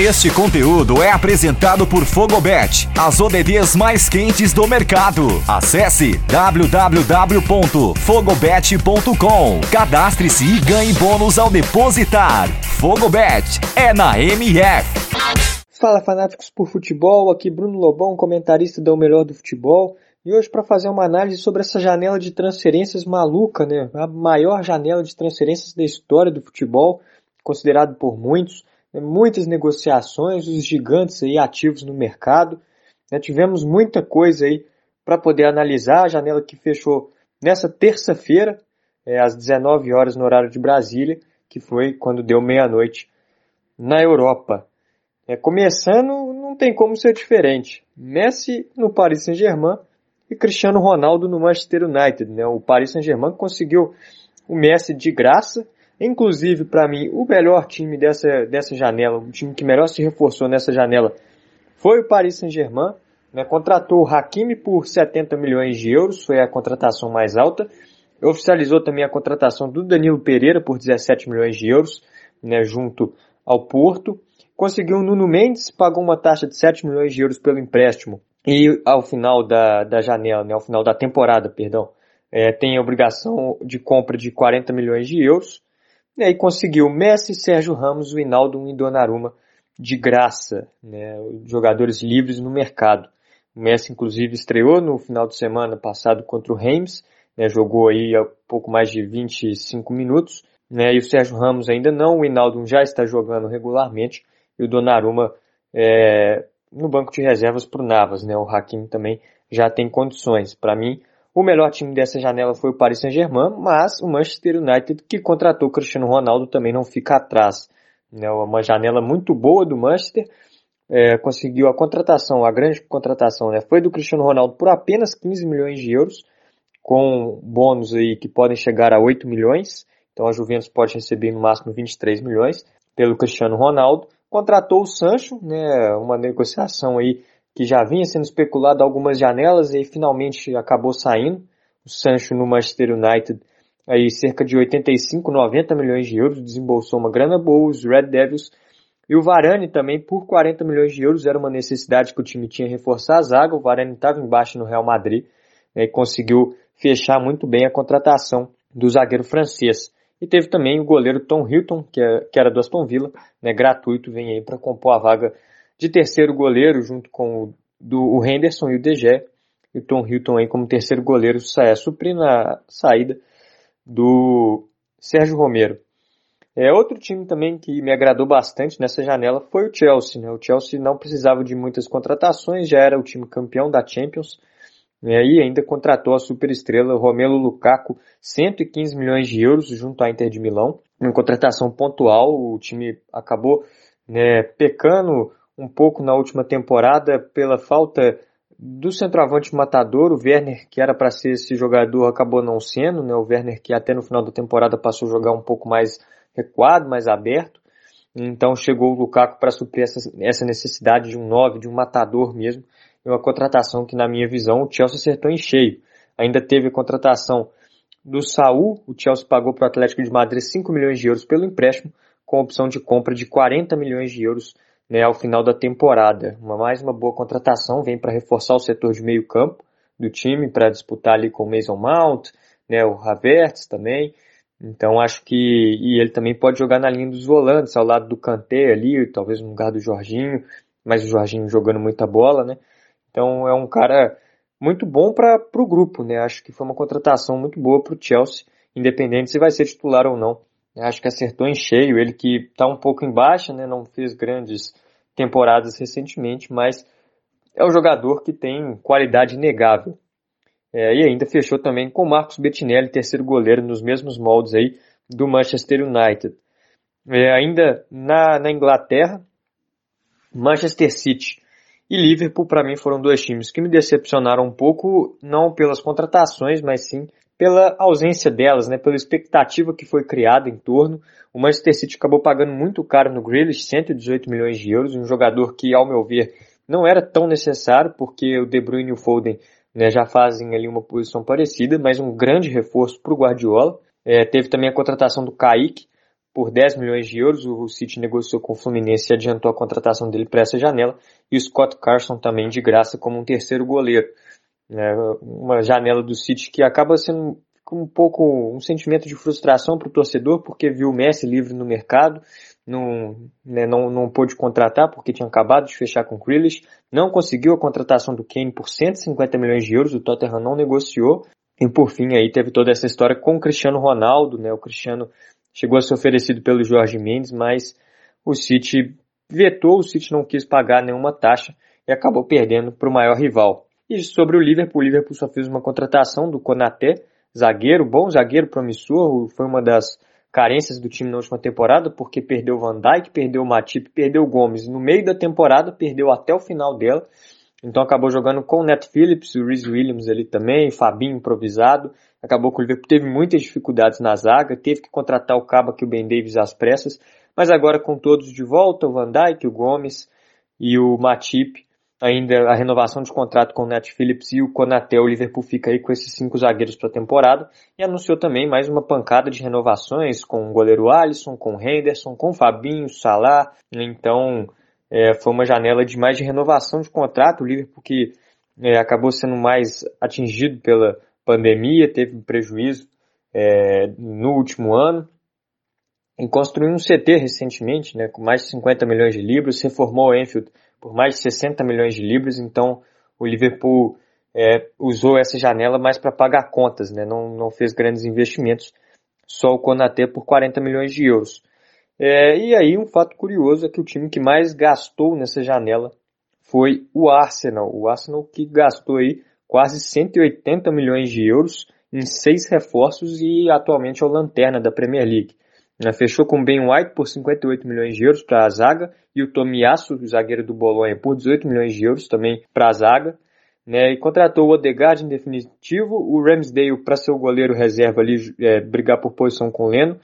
Este conteúdo é apresentado por Fogobet, as ODDs mais quentes do mercado. Acesse www.fogobet.com. Cadastre-se e ganhe bônus ao depositar. Fogobet é na MF. Fala fanáticos por futebol, aqui Bruno Lobão, comentarista do Melhor do Futebol. E hoje para fazer uma análise sobre essa janela de transferências maluca, né? A maior janela de transferências da história do futebol, considerado por muitos né, muitas negociações, os gigantes aí ativos no mercado. Né, tivemos muita coisa aí para poder analisar. A janela que fechou nessa terça-feira, é, às 19 horas no horário de Brasília, que foi quando deu meia-noite na Europa. É, começando, não tem como ser diferente. Messi no Paris Saint-Germain e Cristiano Ronaldo no Manchester United. Né? O Paris Saint-Germain conseguiu o Messi de graça Inclusive, para mim, o melhor time dessa, dessa janela, o time que melhor se reforçou nessa janela, foi o Paris Saint-Germain. Né? Contratou o Hakimi por 70 milhões de euros, foi a contratação mais alta. Oficializou também a contratação do Danilo Pereira por 17 milhões de euros, né, junto ao Porto. Conseguiu o Nuno Mendes, pagou uma taxa de 7 milhões de euros pelo empréstimo. E ao final da, da janela, né, ao final da temporada, perdão, é, tem a obrigação de compra de 40 milhões de euros. E aí conseguiu Messi, Sérgio Ramos, Winaldo e Donnarumma de graça, né, jogadores livres no mercado. O Messi, inclusive, estreou no final de semana passado contra o Reims, né, jogou aí há pouco mais de 25 minutos, né, e o Sérgio Ramos ainda não, o Winaldo já está jogando regularmente, e o Donnarumma é, no banco de reservas para o Navas, né, o Hakimi também já tem condições. Para mim, o melhor time dessa janela foi o Paris Saint-Germain, mas o Manchester United, que contratou o Cristiano Ronaldo, também não fica atrás. É uma janela muito boa do Manchester, é, conseguiu a contratação, a grande contratação, né, foi do Cristiano Ronaldo por apenas 15 milhões de euros, com bônus aí que podem chegar a 8 milhões, então a Juventus pode receber no máximo 23 milhões pelo Cristiano Ronaldo. Contratou o Sancho, né, uma negociação aí que já vinha sendo especulado algumas janelas e finalmente acabou saindo. O Sancho no Manchester United, aí cerca de 85, 90 milhões de euros, desembolsou uma grana boa, os Red Devils. E o Varane também, por 40 milhões de euros, era uma necessidade que o time tinha reforçar a zaga. O Varane estava embaixo no Real Madrid né, e conseguiu fechar muito bem a contratação do zagueiro francês. E teve também o goleiro Tom Hilton, que, é, que era do Aston Villa, né, gratuito, vem aí para compor a vaga de terceiro goleiro, junto com o, do, o Henderson e o DG, e o Tom Hilton aí como terceiro goleiro, sai, suprindo a saída do Sérgio Romero. É, outro time também que me agradou bastante nessa janela foi o Chelsea. Né? O Chelsea não precisava de muitas contratações, já era o time campeão da Champions, né? e ainda contratou a superestrela Romelu Lukaku, 115 milhões de euros junto à Inter de Milão. Uma contratação pontual, o time acabou né, pecando um pouco na última temporada pela falta do centroavante matador, o Werner, que era para ser esse jogador, acabou não sendo, né? O Werner que até no final da temporada passou a jogar um pouco mais recuado, mais aberto. Então chegou o Lukaku para suprir essa, essa necessidade de um 9, de um matador mesmo. E uma contratação que, na minha visão, o Chelsea acertou em cheio. Ainda teve a contratação do Saul, o Chelsea pagou para o Atlético de Madrid 5 milhões de euros pelo empréstimo, com opção de compra de 40 milhões de euros né, ao final da temporada. Uma, mais uma boa contratação, vem para reforçar o setor de meio campo do time, para disputar ali com o Mason Mount, né, o Havertz também. Então acho que e ele também pode jogar na linha dos volantes, ao lado do Kanté ali, talvez no lugar do Jorginho, mas o Jorginho jogando muita bola, né? Então é um cara muito bom para o grupo, né? Acho que foi uma contratação muito boa para o Chelsea, independente se vai ser titular ou não. Acho que acertou em cheio. Ele que está um pouco em baixa, né? não fez grandes temporadas recentemente, mas é um jogador que tem qualidade inegável. É, e ainda fechou também com Marcos Bettinelli, terceiro goleiro, nos mesmos moldes aí do Manchester United. É, ainda na, na Inglaterra, Manchester City e Liverpool, para mim, foram dois times que me decepcionaram um pouco, não pelas contratações, mas sim pela ausência delas, né, pela expectativa que foi criada em torno. O Manchester City acabou pagando muito caro no Grealish, 118 milhões de euros, um jogador que, ao meu ver, não era tão necessário, porque o De Bruyne e o Foden né, já fazem ali uma posição parecida, mas um grande reforço para o Guardiola. É, teve também a contratação do Kaique por 10 milhões de euros. O City negociou com o Fluminense e adiantou a contratação dele para essa janela. E o Scott Carson também de graça como um terceiro goleiro. É uma janela do City que acaba sendo um pouco um sentimento de frustração para o torcedor, porque viu o Messi livre no mercado, não, né, não, não pôde contratar porque tinha acabado de fechar com o Grealish, não conseguiu a contratação do Kane por 150 milhões de euros, o Tottenham não negociou, e por fim aí teve toda essa história com o Cristiano Ronaldo, né, o Cristiano chegou a ser oferecido pelo Jorge Mendes, mas o City vetou, o City não quis pagar nenhuma taxa e acabou perdendo para o maior rival. E sobre o Liverpool, o Liverpool só fez uma contratação do Konaté, zagueiro, bom zagueiro promissor, foi uma das carências do time na última temporada, porque perdeu o Van Dijk, perdeu o Matip, perdeu o Gomes. No meio da temporada, perdeu até o final dela. Então acabou jogando com o Net Phillips, o Rhys Williams ali também, Fabinho improvisado. Acabou que o Liverpool teve muitas dificuldades na zaga, teve que contratar o Cabo aqui o Ben Davis às pressas. Mas agora com todos de volta, o Van Dijk, o Gomes e o Matip, ainda a renovação de contrato com o Net Phillips e o Konaté, o Liverpool fica aí com esses cinco zagueiros para a temporada. E anunciou também mais uma pancada de renovações com o goleiro Alisson, com o Henderson, com o Fabinho, Salah, então é, foi uma janela de mais de renovação de contrato, o Liverpool que é, acabou sendo mais atingido pela pandemia, teve prejuízo é, no último ano, em construir um CT recentemente, né, com mais de 50 milhões de libras, reformou o Enfield por mais de 60 milhões de libras, então o Liverpool é, usou essa janela mais para pagar contas, né? não, não fez grandes investimentos, só o Konaté por 40 milhões de euros. É, e aí um fato curioso é que o time que mais gastou nessa janela foi o Arsenal, o Arsenal que gastou aí quase 180 milhões de euros em seis reforços e atualmente é o lanterna da Premier League. Fechou com Ben White por 58 milhões de euros para a zaga e o Tomiyasu, o zagueiro do Bolonha, por 18 milhões de euros também para a zaga. Né, e contratou o Odegaard em definitivo, o Ramsdale para ser o goleiro reserva ali, é, brigar por posição com o Leno.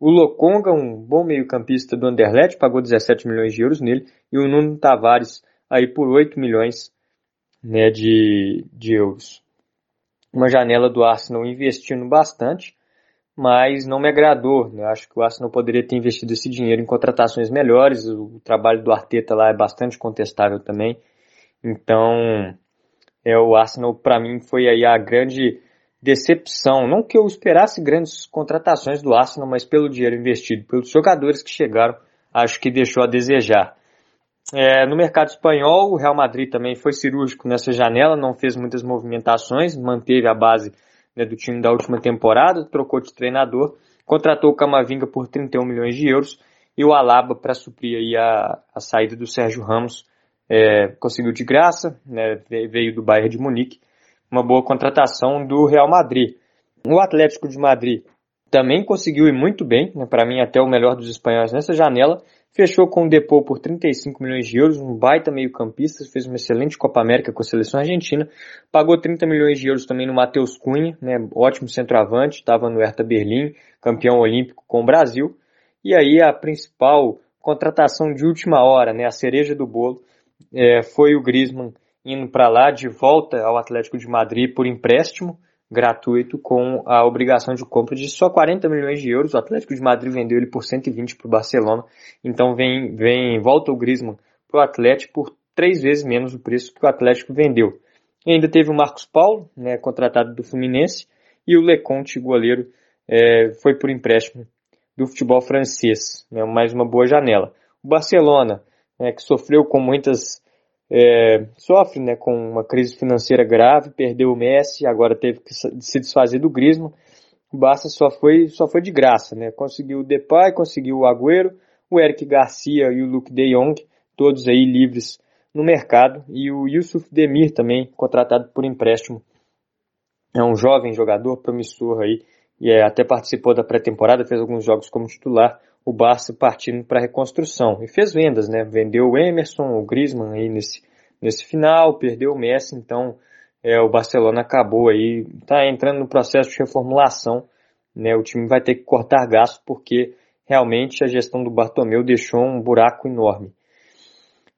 O Lokonga, um bom meio-campista do Anderlecht, pagou 17 milhões de euros nele. E o Nuno Tavares aí por 8 milhões né, de, de euros. Uma janela do Arsenal investindo bastante mas não me agradou. Né? Acho que o Arsenal poderia ter investido esse dinheiro em contratações melhores. O trabalho do Arteta lá é bastante contestável também. Então, é, o Arsenal para mim foi aí a grande decepção. Não que eu esperasse grandes contratações do Arsenal, mas pelo dinheiro investido, pelos jogadores que chegaram, acho que deixou a desejar. É, no mercado espanhol, o Real Madrid também foi cirúrgico nessa janela, não fez muitas movimentações, manteve a base né, do time da última temporada, trocou de treinador, contratou o Camavinga por 31 milhões de euros e o Alaba para suprir aí a, a saída do Sérgio Ramos é, conseguiu de graça, né, veio do Bayern de Munique, uma boa contratação do Real Madrid. O Atlético de Madrid também conseguiu ir muito bem, né, para mim até o melhor dos espanhóis nessa janela, Fechou com o Depô por 35 milhões de euros, um baita meio-campista, fez uma excelente Copa América com a seleção argentina. Pagou 30 milhões de euros também no Matheus Cunha, né, ótimo centroavante, estava no Hertha Berlim, campeão olímpico com o Brasil. E aí a principal contratação de última hora, né, a cereja do bolo, é, foi o Griezmann indo para lá de volta ao Atlético de Madrid por empréstimo gratuito com a obrigação de compra de só 40 milhões de euros. O Atlético de Madrid vendeu ele por 120 para o Barcelona. Então vem, vem volta o Griezmann para o Atlético por três vezes menos o preço que o Atlético vendeu. E ainda teve o Marcos Paulo, né, contratado do Fluminense, e o Leconte, goleiro, é, foi por empréstimo do futebol francês. Né, mais uma boa janela. O Barcelona, né, que sofreu com muitas é, sofre né, com uma crise financeira grave, perdeu o Messi, agora teve que se desfazer do Griezmann. O Barça só foi, só foi de graça, né? Conseguiu o Depay, conseguiu o Agüero, o Eric Garcia e o Luke De Jong, todos aí livres no mercado, e o Yusuf Demir também, contratado por empréstimo. É um jovem jogador promissor aí, e é, até participou da pré-temporada, fez alguns jogos como titular o Barça partindo para a reconstrução. E fez vendas, né? Vendeu o Emerson, o Griezmann aí nesse, nesse final, perdeu o Messi, então é, o Barcelona acabou aí, está entrando no processo de reformulação, né? O time vai ter que cortar gastos porque realmente a gestão do Bartomeu deixou um buraco enorme.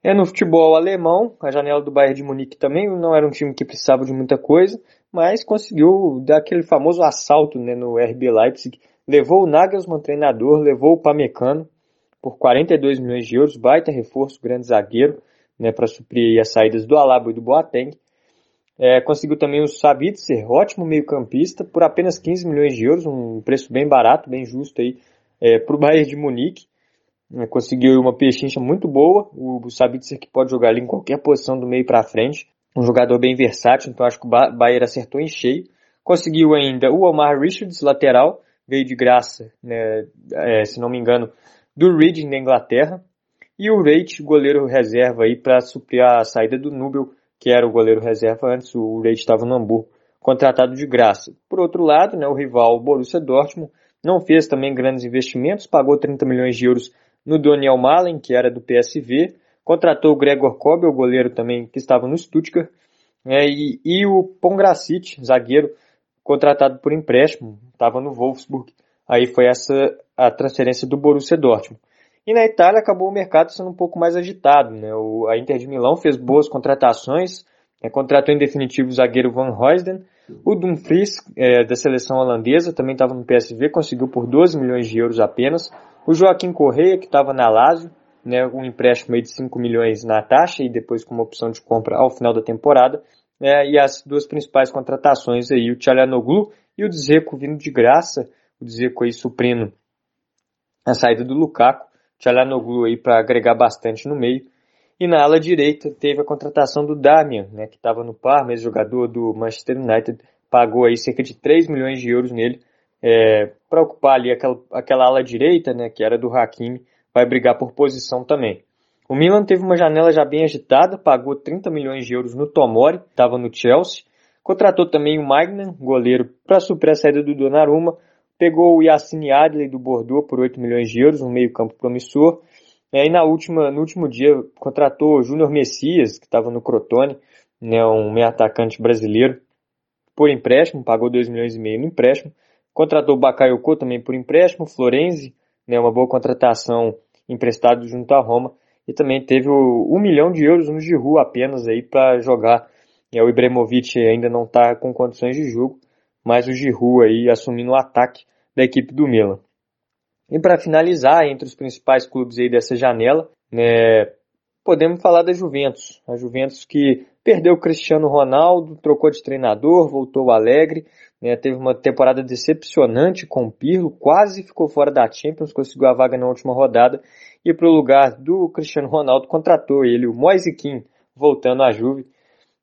É no futebol alemão, a janela do Bayern de Munique também não era um time que precisava de muita coisa, mas conseguiu dar aquele famoso assalto né, no RB Leipzig, levou o Nagelsmann treinador, levou o Pamecano por 42 milhões de euros, baita reforço, grande zagueiro, né, para suprir as saídas do Alaba e do Boateng. É, conseguiu também o Savitzer, ótimo meio-campista, por apenas 15 milhões de euros, um preço bem barato, bem justo aí é, para o Bayern de Munique. É, conseguiu uma pechincha muito boa, o, o Savitzer que pode jogar ali em qualquer posição do meio para frente, um jogador bem versátil, então acho que o Bayern acertou em cheio. Conseguiu ainda o Omar Richards, lateral, veio de graça, né, é, se não me engano, do Reading da Inglaterra. E o Reit, goleiro reserva aí para suprir a saída do Nubel, que era o goleiro reserva antes, o Reit estava no Hamburgo, contratado de graça. Por outro lado, né, o rival Borussia Dortmund não fez também grandes investimentos, pagou 30 milhões de euros no Daniel Malen, que era do PSV, contratou o Gregor Kobel, goleiro também que estava no Stuttgart, é, e, e, o Pongracic, zagueiro, contratado por empréstimo, estava no Wolfsburg. Aí foi essa a transferência do Borussia Dortmund. E na Itália acabou o mercado sendo um pouco mais agitado. Né? O, a Inter de Milão fez boas contratações, né? contratou em definitivo o zagueiro Van Huysden. O Dumfries, é, da seleção holandesa, também estava no PSV, conseguiu por 12 milhões de euros apenas. O Joaquim Correia, que estava na Lazio, né, um empréstimo de 5 milhões na taxa e depois com uma opção de compra ao final da temporada. É, e as duas principais contratações aí, o Tchalanoglu e o Dzeko vindo de graça, o Dzeko aí suprindo a saída do Lukaku, Tchalanoglu aí para agregar bastante no meio. E na ala direita teve a contratação do Damian, né, que estava no Parma, jogador do Manchester United, pagou aí cerca de 3 milhões de euros nele é, para ocupar ali aquela, aquela ala direita, né, que era do Hakimi, vai brigar por posição também. O Milan teve uma janela já bem agitada, pagou 30 milhões de euros no Tomori, estava no Chelsea. Contratou também o Magnan, goleiro, para suprir a saída do Donnarumma. Pegou o Yassine Adley do Bordeaux por 8 milhões de euros, um meio campo promissor. E aí na última, no último dia contratou o Júnior Messias, que estava no Crotone, né, um meio atacante brasileiro, por empréstimo, pagou 2 milhões e meio no empréstimo. Contratou o Bakayoko também por empréstimo, Florenzi, né, uma boa contratação emprestado junto à Roma e também teve o, um milhão de euros no Giroud apenas aí para jogar. É, o Ibrahimovic ainda não está com condições de jogo, mas o Giroud aí assumindo o ataque da equipe do Milan. E para finalizar, entre os principais clubes aí dessa janela, né, podemos falar da Juventus. A Juventus que perdeu o Cristiano Ronaldo, trocou de treinador, voltou alegre, né, teve uma temporada decepcionante com o Pirlo, quase ficou fora da Champions, conseguiu a vaga na última rodada e para o lugar do Cristiano Ronaldo contratou ele, o Moise Kean, voltando à Juve,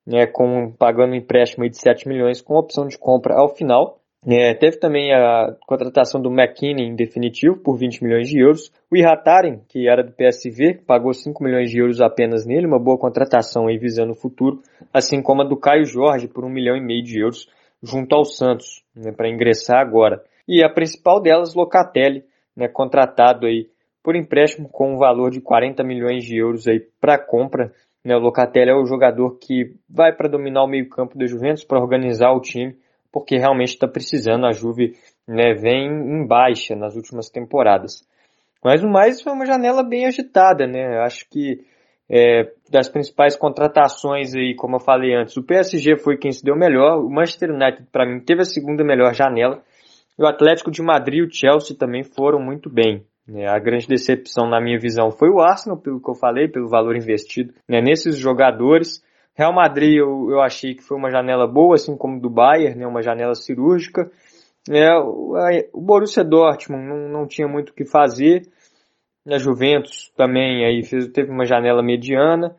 né, com, pagando um empréstimo de 7 milhões com opção de compra ao final. É, teve também a contratação do McKinney em definitivo por 20 milhões de euros. O Ihataren, que era do PSV, pagou 5 milhões de euros apenas nele, uma boa contratação aí visando o futuro, assim como a do Caio Jorge por 1 milhão e meio de euros junto ao Santos, né, para ingressar agora. E a principal delas, Locatelli, né, contratado aí por empréstimo com um valor de 40 milhões de euros aí para compra. Né, o Locatelli é o jogador que vai para dominar o meio-campo da Juventus, para organizar o time, porque realmente está precisando. A Juve né, vem em baixa nas últimas temporadas. Mas o mais foi uma janela bem agitada, né? Acho que é, das principais contratações aí, como eu falei antes, o PSG foi quem se deu melhor, o Manchester United para mim teve a segunda melhor janela, e o Atlético de Madrid e o Chelsea também foram muito bem. Né? A grande decepção na minha visão foi o Arsenal, pelo que eu falei, pelo valor investido né, nesses jogadores. Real Madrid eu, eu achei que foi uma janela boa, assim como do Bayern, né, uma janela cirúrgica. É, o, Borussia Dortmund não, não tinha muito o que fazer, a Juventus também aí fez, teve uma janela mediana,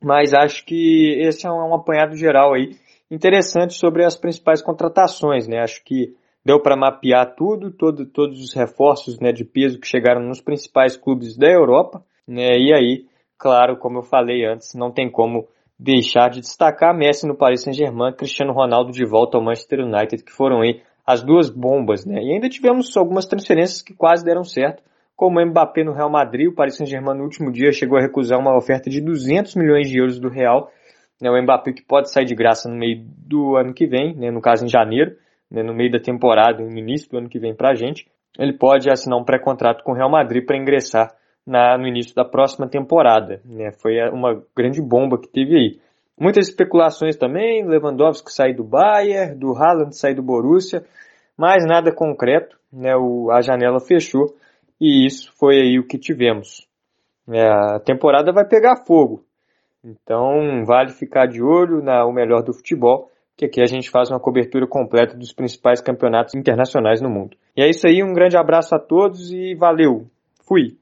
mas acho que esse é um, um apanhado geral aí interessante sobre as principais contratações, né? Acho que deu para mapear tudo, todo, todos os reforços né, de peso que chegaram nos principais clubes da Europa, né? E aí, claro, como eu falei antes, não tem como deixar de destacar Messi no Paris Saint-Germain, Cristiano Ronaldo de volta ao Manchester United, que foram aí as duas bombas, né? E ainda tivemos algumas transferências que quase deram certo, como o Mbappé no Real Madrid, o Paris Saint-Germain no último dia chegou a recusar uma oferta de 200 milhões de euros do Real. Né, o Mbappé que pode sair de graça no meio do ano que vem, né, no caso em janeiro, né, no meio da temporada, no início do ano que vem para a gente, ele pode assinar um pré-contrato com o Real Madrid para ingressar na, no início da próxima temporada. Né, foi uma grande bomba que teve aí. Muitas especulações também, Lewandowski sair do Bayern, do Haaland sair do Borussia, mas nada concreto, né? O, a janela fechou e isso foi aí o que tivemos. É, a temporada vai pegar fogo, então vale ficar de olho na o melhor do futebol, que aqui a gente faz uma cobertura completa dos principais campeonatos internacionais no mundo. E é isso aí, um grande abraço a todos e valeu. Fui.